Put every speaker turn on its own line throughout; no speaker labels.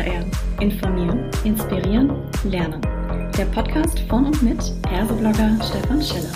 HR. Informieren, inspirieren, lernen. Der Podcast von und mit Erso-Blogger Stefan Schiller.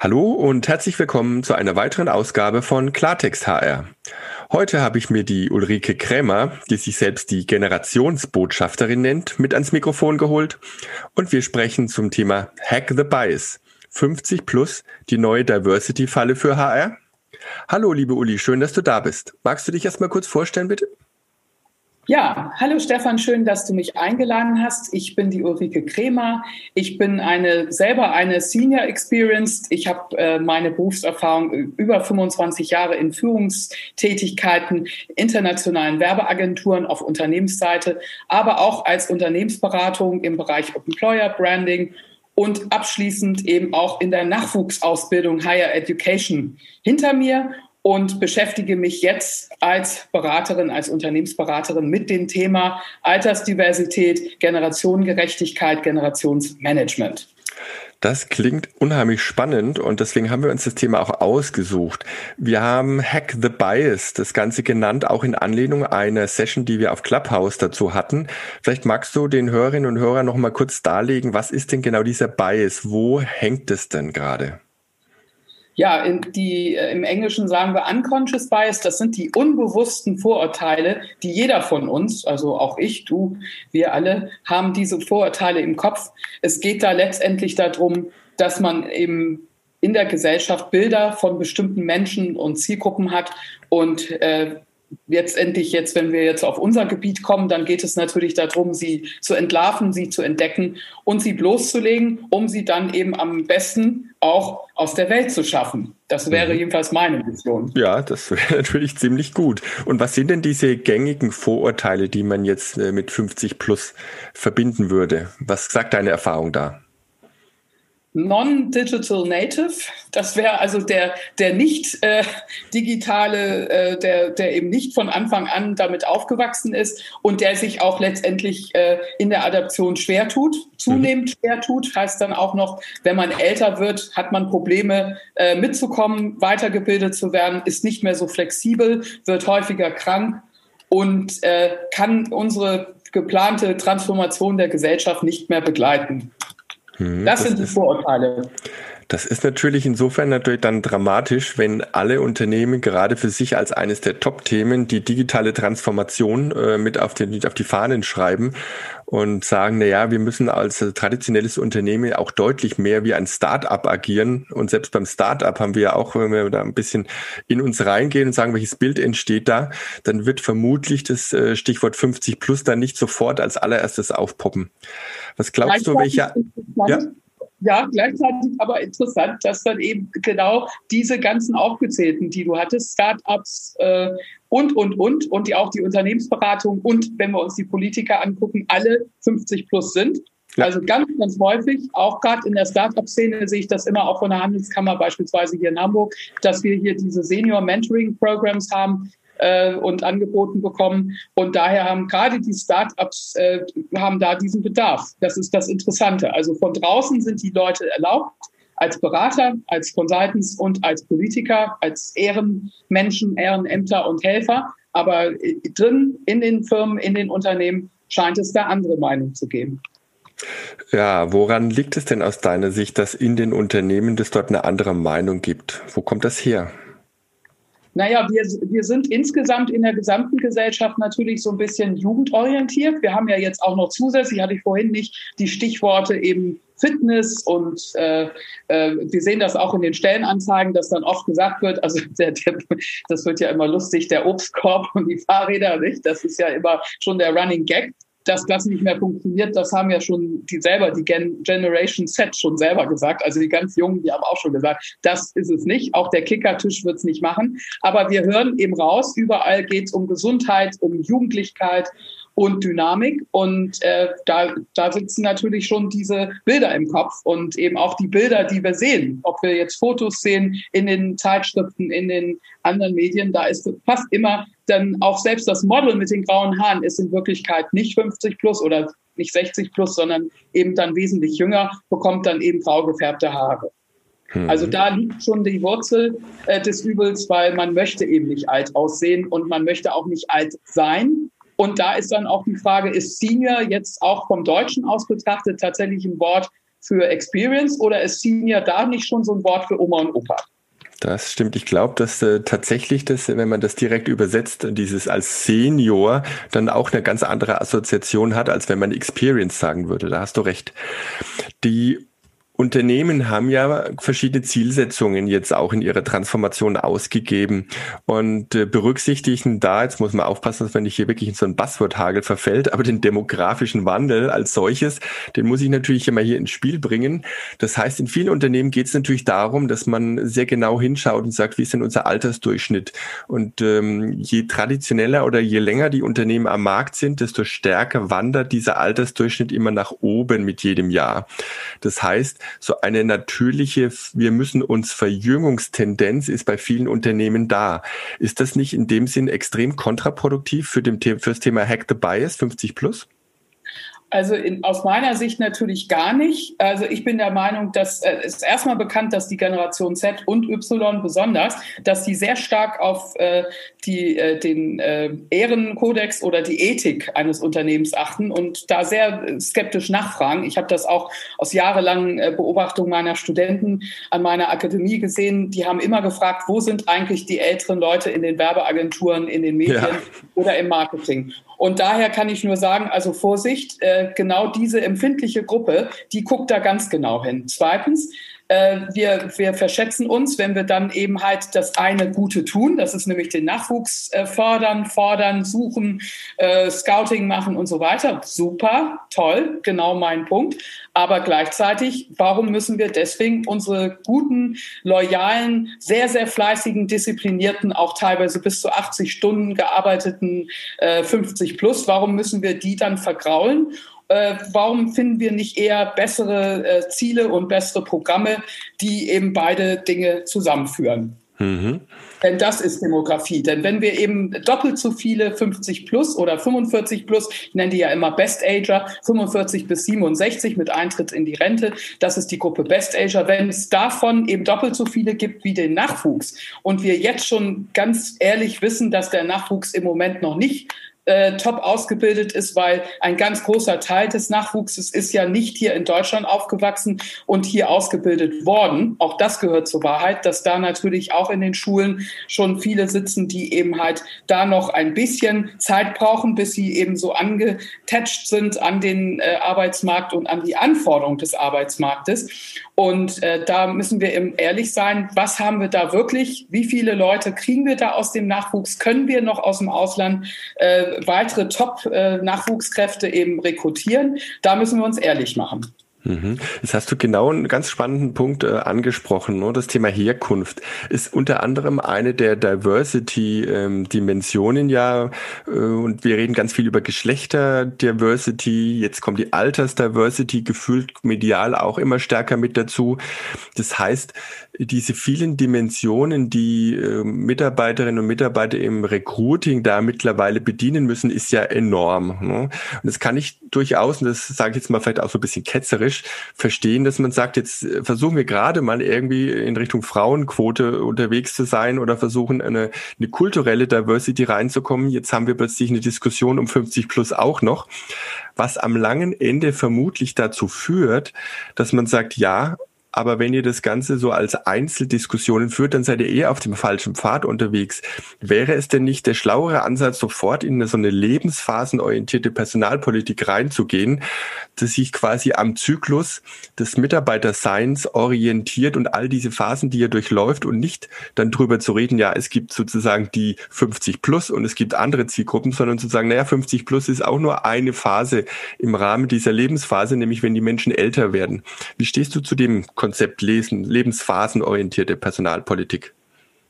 Hallo und herzlich willkommen zu einer weiteren Ausgabe von Klartext HR. Heute habe ich mir die Ulrike Krämer, die sich selbst die Generationsbotschafterin nennt, mit ans Mikrofon geholt und wir sprechen zum Thema Hack the Bias. 50 plus, die neue Diversity-Falle für HR. Hallo, liebe Uli, schön, dass du da bist. Magst du dich erstmal kurz vorstellen, bitte?
Ja, hallo Stefan, schön, dass du mich eingeladen hast. Ich bin die Ulrike Kremer. Ich bin eine selber eine Senior Experienced. Ich habe äh, meine Berufserfahrung über 25 Jahre in Führungstätigkeiten, internationalen Werbeagenturen auf Unternehmensseite, aber auch als Unternehmensberatung im Bereich Employer Branding und abschließend eben auch in der Nachwuchsausbildung Higher Education hinter mir und beschäftige mich jetzt als Beraterin, als Unternehmensberaterin mit dem Thema Altersdiversität, Generationengerechtigkeit, Generationsmanagement.
Das klingt unheimlich spannend und deswegen haben wir uns das Thema auch ausgesucht. Wir haben Hack the Bias, das Ganze genannt, auch in Anlehnung einer Session, die wir auf Clubhouse dazu hatten. Vielleicht magst du den Hörerinnen und Hörern noch mal kurz darlegen, was ist denn genau dieser Bias? Wo hängt es denn gerade?
Ja, in die, äh, im Englischen sagen wir unconscious bias, das sind die unbewussten Vorurteile, die jeder von uns, also auch ich, du, wir alle, haben diese Vorurteile im Kopf. Es geht da letztendlich darum, dass man eben in der Gesellschaft Bilder von bestimmten Menschen und Zielgruppen hat und äh, letztendlich jetzt, wenn wir jetzt auf unser Gebiet kommen, dann geht es natürlich darum, sie zu entlarven, sie zu entdecken und sie bloßzulegen, um sie dann eben am besten auch aus der Welt zu schaffen. Das wäre mhm. jedenfalls meine Mission.
Ja, das wäre natürlich ziemlich gut. Und was sind denn diese gängigen Vorurteile, die man jetzt äh, mit 50 plus verbinden würde? Was sagt deine Erfahrung da?
Non-Digital Native. Das wäre also der, der nicht äh, digitale, äh, der, der eben nicht von Anfang an damit aufgewachsen ist und der sich auch letztendlich äh, in der Adaption schwer tut, zunehmend mhm. schwer tut. Heißt dann auch noch, wenn man älter wird, hat man Probleme äh, mitzukommen, weitergebildet zu werden, ist nicht mehr so flexibel, wird häufiger krank und äh, kann unsere geplante Transformation der Gesellschaft nicht mehr begleiten. Hm, das, das, sind die Vorurteile.
Das ist natürlich insofern natürlich dann dramatisch, wenn alle Unternehmen gerade für sich als eines der Top-Themen die digitale Transformation äh, mit auf, den, auf die Fahnen schreiben und sagen, na ja, wir müssen als traditionelles Unternehmen auch deutlich mehr wie ein Start-up agieren. Und selbst beim Start-up haben wir ja auch, wenn wir da ein bisschen in uns reingehen und sagen, welches Bild entsteht da, dann wird vermutlich das äh, Stichwort 50 plus dann nicht sofort als allererstes aufpoppen. Was glaubst du, welcher?
Ja? Ja, gleichzeitig aber interessant, dass dann eben genau diese ganzen aufgezählten, die du hattest, Startups äh, und, und, und, und die auch die Unternehmensberatung und wenn wir uns die Politiker angucken, alle 50 plus sind. Ja. Also ganz, ganz häufig, auch gerade in der Startup-Szene sehe ich das immer auch von der Handelskammer beispielsweise hier in Hamburg, dass wir hier diese Senior Mentoring Programs haben, äh, und angeboten bekommen. Und daher haben gerade die Startups äh, haben da diesen Bedarf. Das ist das Interessante. Also von draußen sind die Leute erlaubt, als Berater, als Consultants und als Politiker, als Ehrenmenschen, Ehrenämter und Helfer. Aber äh, drin in den Firmen, in den Unternehmen scheint es da andere Meinungen zu geben.
Ja, woran liegt es denn aus deiner Sicht, dass in den Unternehmen es dort eine andere Meinung gibt? Wo kommt das her?
Naja, wir, wir sind insgesamt in der gesamten Gesellschaft natürlich so ein bisschen jugendorientiert. Wir haben ja jetzt auch noch zusätzlich, hatte ich vorhin nicht, die Stichworte eben Fitness und äh, äh, wir sehen das auch in den Stellenanzeigen, dass dann oft gesagt wird, also der, der, das wird ja immer lustig, der Obstkorb und die Fahrräder, nicht? Das ist ja immer schon der Running Gag dass das nicht mehr funktioniert, das haben ja schon die selber, die Gen Generation Z schon selber gesagt. Also die ganz Jungen, die haben auch schon gesagt, das ist es nicht. Auch der Kickertisch wird es nicht machen. Aber wir hören eben raus, überall geht es um Gesundheit, um Jugendlichkeit, und Dynamik. Und äh, da, da sitzen natürlich schon diese Bilder im Kopf und eben auch die Bilder, die wir sehen. Ob wir jetzt Fotos sehen in den Zeitschriften, in den anderen Medien, da ist fast immer dann auch selbst das Model mit den grauen Haaren ist in Wirklichkeit nicht 50 plus oder nicht 60 plus, sondern eben dann wesentlich jünger, bekommt dann eben grau gefärbte Haare. Mhm. Also da liegt schon die Wurzel äh, des Übels, weil man möchte eben nicht alt aussehen und man möchte auch nicht alt sein. Und da ist dann auch die Frage, ist Senior jetzt auch vom Deutschen aus betrachtet tatsächlich ein Wort für Experience oder ist Senior da nicht schon so ein Wort für Oma und Opa?
Das stimmt. Ich glaube, dass äh, tatsächlich das, wenn man das direkt übersetzt, dieses als Senior dann auch eine ganz andere Assoziation hat, als wenn man Experience sagen würde. Da hast du recht. Die Unternehmen haben ja verschiedene Zielsetzungen jetzt auch in ihrer Transformation ausgegeben und äh, berücksichtigen da, jetzt muss man aufpassen, dass man nicht hier wirklich in so einen Buzzword-Hagel verfällt, aber den demografischen Wandel als solches, den muss ich natürlich immer hier ins Spiel bringen. Das heißt, in vielen Unternehmen geht es natürlich darum, dass man sehr genau hinschaut und sagt, wie ist denn unser Altersdurchschnitt? Und ähm, je traditioneller oder je länger die Unternehmen am Markt sind, desto stärker wandert dieser Altersdurchschnitt immer nach oben mit jedem Jahr. Das heißt, so eine natürliche, wir müssen uns Verjüngungstendenz ist bei vielen Unternehmen da. Ist das nicht in dem Sinn extrem kontraproduktiv für, dem, für das Thema Hack the Bias 50 plus?
Also in, aus meiner Sicht natürlich gar nicht. Also ich bin der Meinung, dass äh, es ist erstmal bekannt, dass die Generation Z und Y besonders, dass die sehr stark auf äh, die, äh, den äh, Ehrenkodex oder die Ethik eines Unternehmens achten und da sehr skeptisch nachfragen. Ich habe das auch aus jahrelangen äh, Beobachtungen meiner Studenten an meiner Akademie gesehen. Die haben immer gefragt, wo sind eigentlich die älteren Leute in den Werbeagenturen, in den Medien ja. oder im Marketing? Und daher kann ich nur sagen, also Vorsicht, äh, genau diese empfindliche Gruppe, die guckt da ganz genau hin. Zweitens, äh, wir, wir verschätzen uns, wenn wir dann eben halt das eine Gute tun, das ist nämlich den Nachwuchs äh, fördern, fordern, suchen, äh, Scouting machen und so weiter. Super, toll, genau mein Punkt. Aber gleichzeitig, warum müssen wir deswegen unsere guten, loyalen, sehr, sehr fleißigen, disziplinierten, auch teilweise bis zu 80 Stunden gearbeiteten äh, 50 plus, warum müssen wir die dann vergraulen? Äh, warum finden wir nicht eher bessere äh, Ziele und bessere Programme, die eben beide Dinge zusammenführen? Mhm. Denn das ist Demografie. Denn wenn wir eben doppelt so viele 50 plus oder 45 plus, ich nenne die ja immer Best Ager, 45 bis 67 mit Eintritt in die Rente, das ist die Gruppe Best Ager. Wenn es davon eben doppelt so viele gibt wie den Nachwuchs und wir jetzt schon ganz ehrlich wissen, dass der Nachwuchs im Moment noch nicht äh, top ausgebildet ist, weil ein ganz großer Teil des Nachwuchses ist ja nicht hier in Deutschland aufgewachsen und hier ausgebildet worden. Auch das gehört zur Wahrheit, dass da natürlich auch in den Schulen schon viele sitzen, die eben halt da noch ein bisschen Zeit brauchen, bis sie eben so angetetscht sind an den äh, Arbeitsmarkt und an die Anforderungen des Arbeitsmarktes. Und äh, da müssen wir eben ehrlich sein, was haben wir da wirklich? Wie viele Leute kriegen wir da aus dem Nachwuchs? Können wir noch aus dem Ausland äh, weitere Top-Nachwuchskräfte äh, eben rekrutieren? Da müssen wir uns ehrlich machen.
Mhm. Jetzt hast du genau einen ganz spannenden Punkt äh, angesprochen. Ne? Das Thema Herkunft ist unter anderem eine der Diversity-Dimensionen ähm, ja. Äh, und wir reden ganz viel über Geschlechter-Diversity. Jetzt kommt die Alters-Diversity gefühlt medial auch immer stärker mit dazu. Das heißt, diese vielen Dimensionen, die äh, Mitarbeiterinnen und Mitarbeiter im Recruiting da mittlerweile bedienen müssen, ist ja enorm. Ne? Und das kann ich durchaus, und das sage ich jetzt mal vielleicht auch so ein bisschen ketzerisch, verstehen, dass man sagt, jetzt äh, versuchen wir gerade mal irgendwie in Richtung Frauenquote unterwegs zu sein oder versuchen eine, eine kulturelle Diversity reinzukommen. Jetzt haben wir plötzlich eine Diskussion um 50 plus auch noch, was am langen Ende vermutlich dazu führt, dass man sagt, ja, aber wenn ihr das Ganze so als Einzeldiskussionen führt, dann seid ihr eher auf dem falschen Pfad unterwegs. Wäre es denn nicht der schlauere Ansatz, sofort in so eine lebensphasenorientierte Personalpolitik reinzugehen, dass sich quasi am Zyklus des Mitarbeiterseins orientiert und all diese Phasen, die ihr durchläuft und nicht dann drüber zu reden, ja, es gibt sozusagen die 50 plus und es gibt andere Zielgruppen, sondern zu sagen, naja, 50 plus ist auch nur eine Phase im Rahmen dieser Lebensphase, nämlich wenn die Menschen älter werden. Wie stehst du zu dem Konzept Lesen, lebensphasenorientierte Personalpolitik?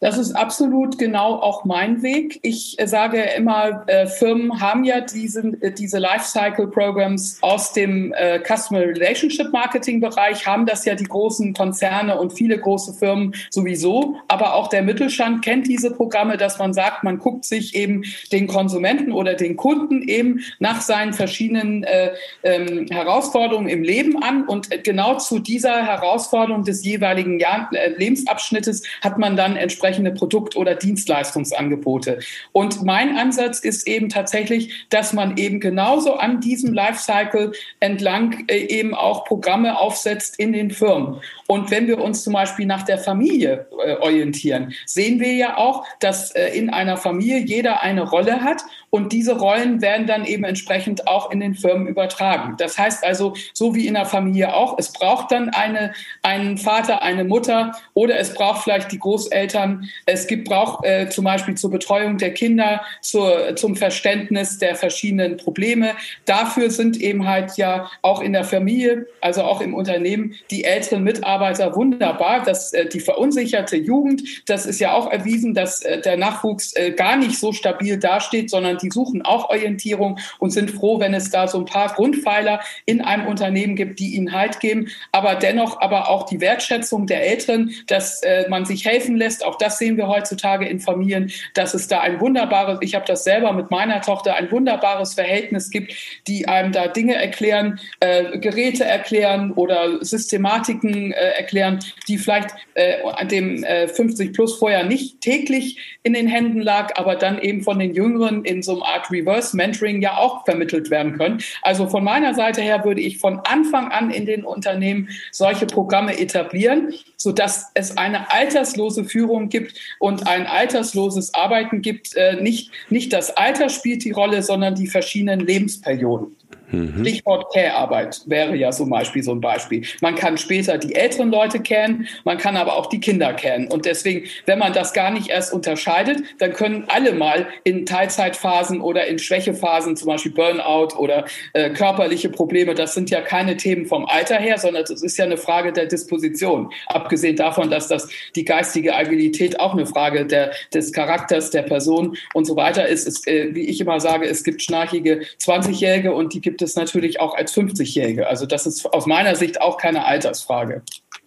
Das ist absolut genau auch mein Weg. Ich äh, sage immer, äh, Firmen haben ja diesen, äh, diese Lifecycle Programs aus dem äh, Customer Relationship Marketing Bereich, haben das ja die großen Konzerne und viele große Firmen sowieso. Aber auch der Mittelstand kennt diese Programme, dass man sagt, man guckt sich eben den Konsumenten oder den Kunden eben nach seinen verschiedenen äh, ähm, Herausforderungen im Leben an. Und genau zu dieser Herausforderung des jeweiligen Jahr, äh, Lebensabschnittes hat man dann entsprechend entsprechende Produkt- oder Dienstleistungsangebote. Und mein Ansatz ist eben tatsächlich, dass man eben genauso an diesem Lifecycle entlang äh, eben auch Programme aufsetzt in den Firmen. Und wenn wir uns zum Beispiel nach der Familie äh, orientieren, sehen wir ja auch, dass äh, in einer Familie jeder eine Rolle hat und diese Rollen werden dann eben entsprechend auch in den Firmen übertragen. Das heißt also, so wie in der Familie auch, es braucht dann eine, einen Vater, eine Mutter oder es braucht vielleicht die Großeltern. Es gibt braucht äh, zum Beispiel zur Betreuung der Kinder, zur, zum Verständnis der verschiedenen Probleme. Dafür sind eben halt ja auch in der Familie, also auch im Unternehmen, die älteren Mitarbeiter wunderbar, dass äh, die verunsicherte Jugend, das ist ja auch erwiesen, dass äh, der Nachwuchs äh, gar nicht so stabil dasteht, sondern die suchen auch Orientierung und sind froh, wenn es da so ein paar Grundpfeiler in einem Unternehmen gibt, die ihnen Halt geben, aber dennoch aber auch die Wertschätzung der Älteren, dass äh, man sich helfen lässt, auch das sehen wir heutzutage in Familien, dass es da ein wunderbares, ich habe das selber mit meiner Tochter, ein wunderbares Verhältnis gibt, die einem da Dinge erklären, äh, Geräte erklären oder Systematiken äh, äh, erklären, die vielleicht äh, dem äh, 50 plus vorher nicht täglich in den Händen lag, aber dann eben von den Jüngeren in so einer Art Reverse Mentoring ja auch vermittelt werden können. Also von meiner Seite her würde ich von Anfang an in den Unternehmen solche Programme etablieren, sodass es eine alterslose Führung gibt und ein altersloses Arbeiten gibt. Äh, nicht, nicht das Alter spielt die Rolle, sondern die verschiedenen Lebensperioden. Mhm. Stichwort Care-Arbeit wäre ja zum Beispiel so ein Beispiel. Man kann später die älteren Leute kennen, man kann aber auch die Kinder kennen. Und deswegen, wenn man das gar nicht erst unterscheidet, dann können alle mal in Teilzeitphasen oder in Schwächephasen, zum Beispiel Burnout oder äh, körperliche Probleme, das sind ja keine Themen vom Alter her, sondern es ist ja eine Frage der Disposition. Abgesehen davon, dass das die geistige Agilität auch eine Frage der, des Charakters der Person und so weiter ist. ist äh, wie ich immer sage, es gibt schnarchige 20-Jährige und die gibt gibt es natürlich auch als 50-Jährige. Also das ist aus meiner Sicht auch keine Altersfrage.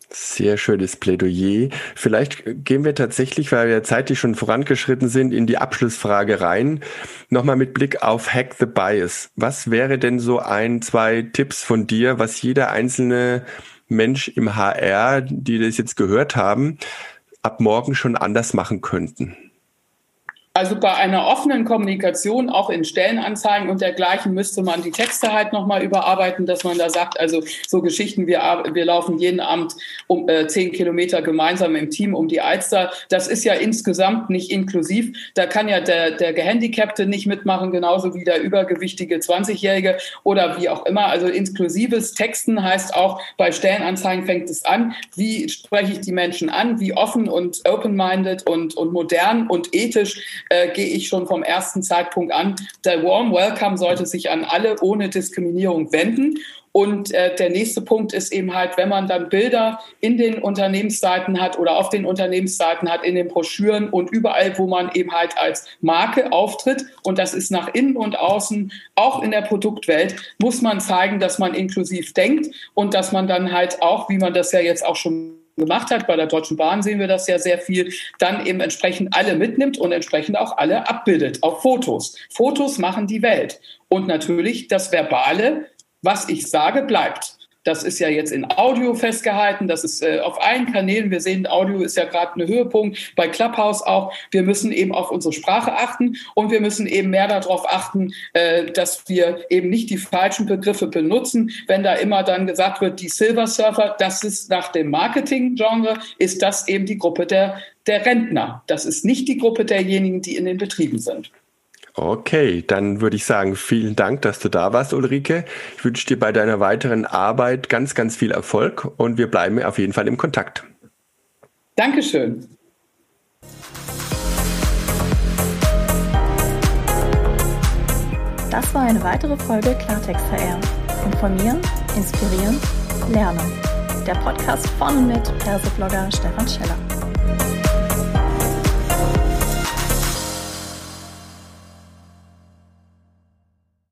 Sehr schönes Plädoyer. Vielleicht gehen wir tatsächlich, weil wir zeitlich schon vorangeschritten sind, in die Abschlussfrage rein. Nochmal mit Blick auf Hack the Bias. Was wäre denn so ein, zwei Tipps von dir, was jeder einzelne Mensch im HR, die das jetzt gehört haben, ab morgen schon anders machen könnten?
Also bei einer offenen Kommunikation, auch in Stellenanzeigen und dergleichen, müsste man die Texte halt nochmal überarbeiten, dass man da sagt, also so Geschichten, wir, wir laufen jeden Abend um äh, zehn Kilometer gemeinsam im Team um die Alster. Das ist ja insgesamt nicht inklusiv. Da kann ja der, der Gehandicapte nicht mitmachen, genauso wie der übergewichtige 20-Jährige oder wie auch immer. Also inklusives Texten heißt auch, bei Stellenanzeigen fängt es an, wie spreche ich die Menschen an, wie offen und open-minded und, und modern und ethisch äh, gehe ich schon vom ersten Zeitpunkt an. Der Warm Welcome sollte sich an alle ohne Diskriminierung wenden. Und äh, der nächste Punkt ist eben halt, wenn man dann Bilder in den Unternehmensseiten hat oder auf den Unternehmensseiten hat, in den Broschüren und überall, wo man eben halt als Marke auftritt, und das ist nach innen und außen, auch in der Produktwelt, muss man zeigen, dass man inklusiv denkt und dass man dann halt auch, wie man das ja jetzt auch schon gemacht hat. Bei der Deutschen Bahn sehen wir das ja sehr viel. Dann eben entsprechend alle mitnimmt und entsprechend auch alle abbildet, auch Fotos. Fotos machen die Welt. Und natürlich das Verbale, was ich sage, bleibt. Das ist ja jetzt in Audio festgehalten. Das ist äh, auf allen Kanälen. Wir sehen, Audio ist ja gerade ein Höhepunkt. Bei Clubhouse auch. Wir müssen eben auf unsere Sprache achten und wir müssen eben mehr darauf achten, äh, dass wir eben nicht die falschen Begriffe benutzen. Wenn da immer dann gesagt wird, die Silver Surfer, das ist nach dem Marketing-Genre, ist das eben die Gruppe der, der Rentner. Das ist nicht die Gruppe derjenigen, die in den Betrieben sind.
Okay, dann würde ich sagen, vielen Dank, dass du da warst, Ulrike. Ich wünsche dir bei deiner weiteren Arbeit ganz, ganz viel Erfolg und wir bleiben auf jeden Fall im Kontakt.
Dankeschön.
Das war eine weitere Folge Klartext HR. Informieren, inspirieren, lernen. Der Podcast von und mit Perseblogger Stefan Scheller.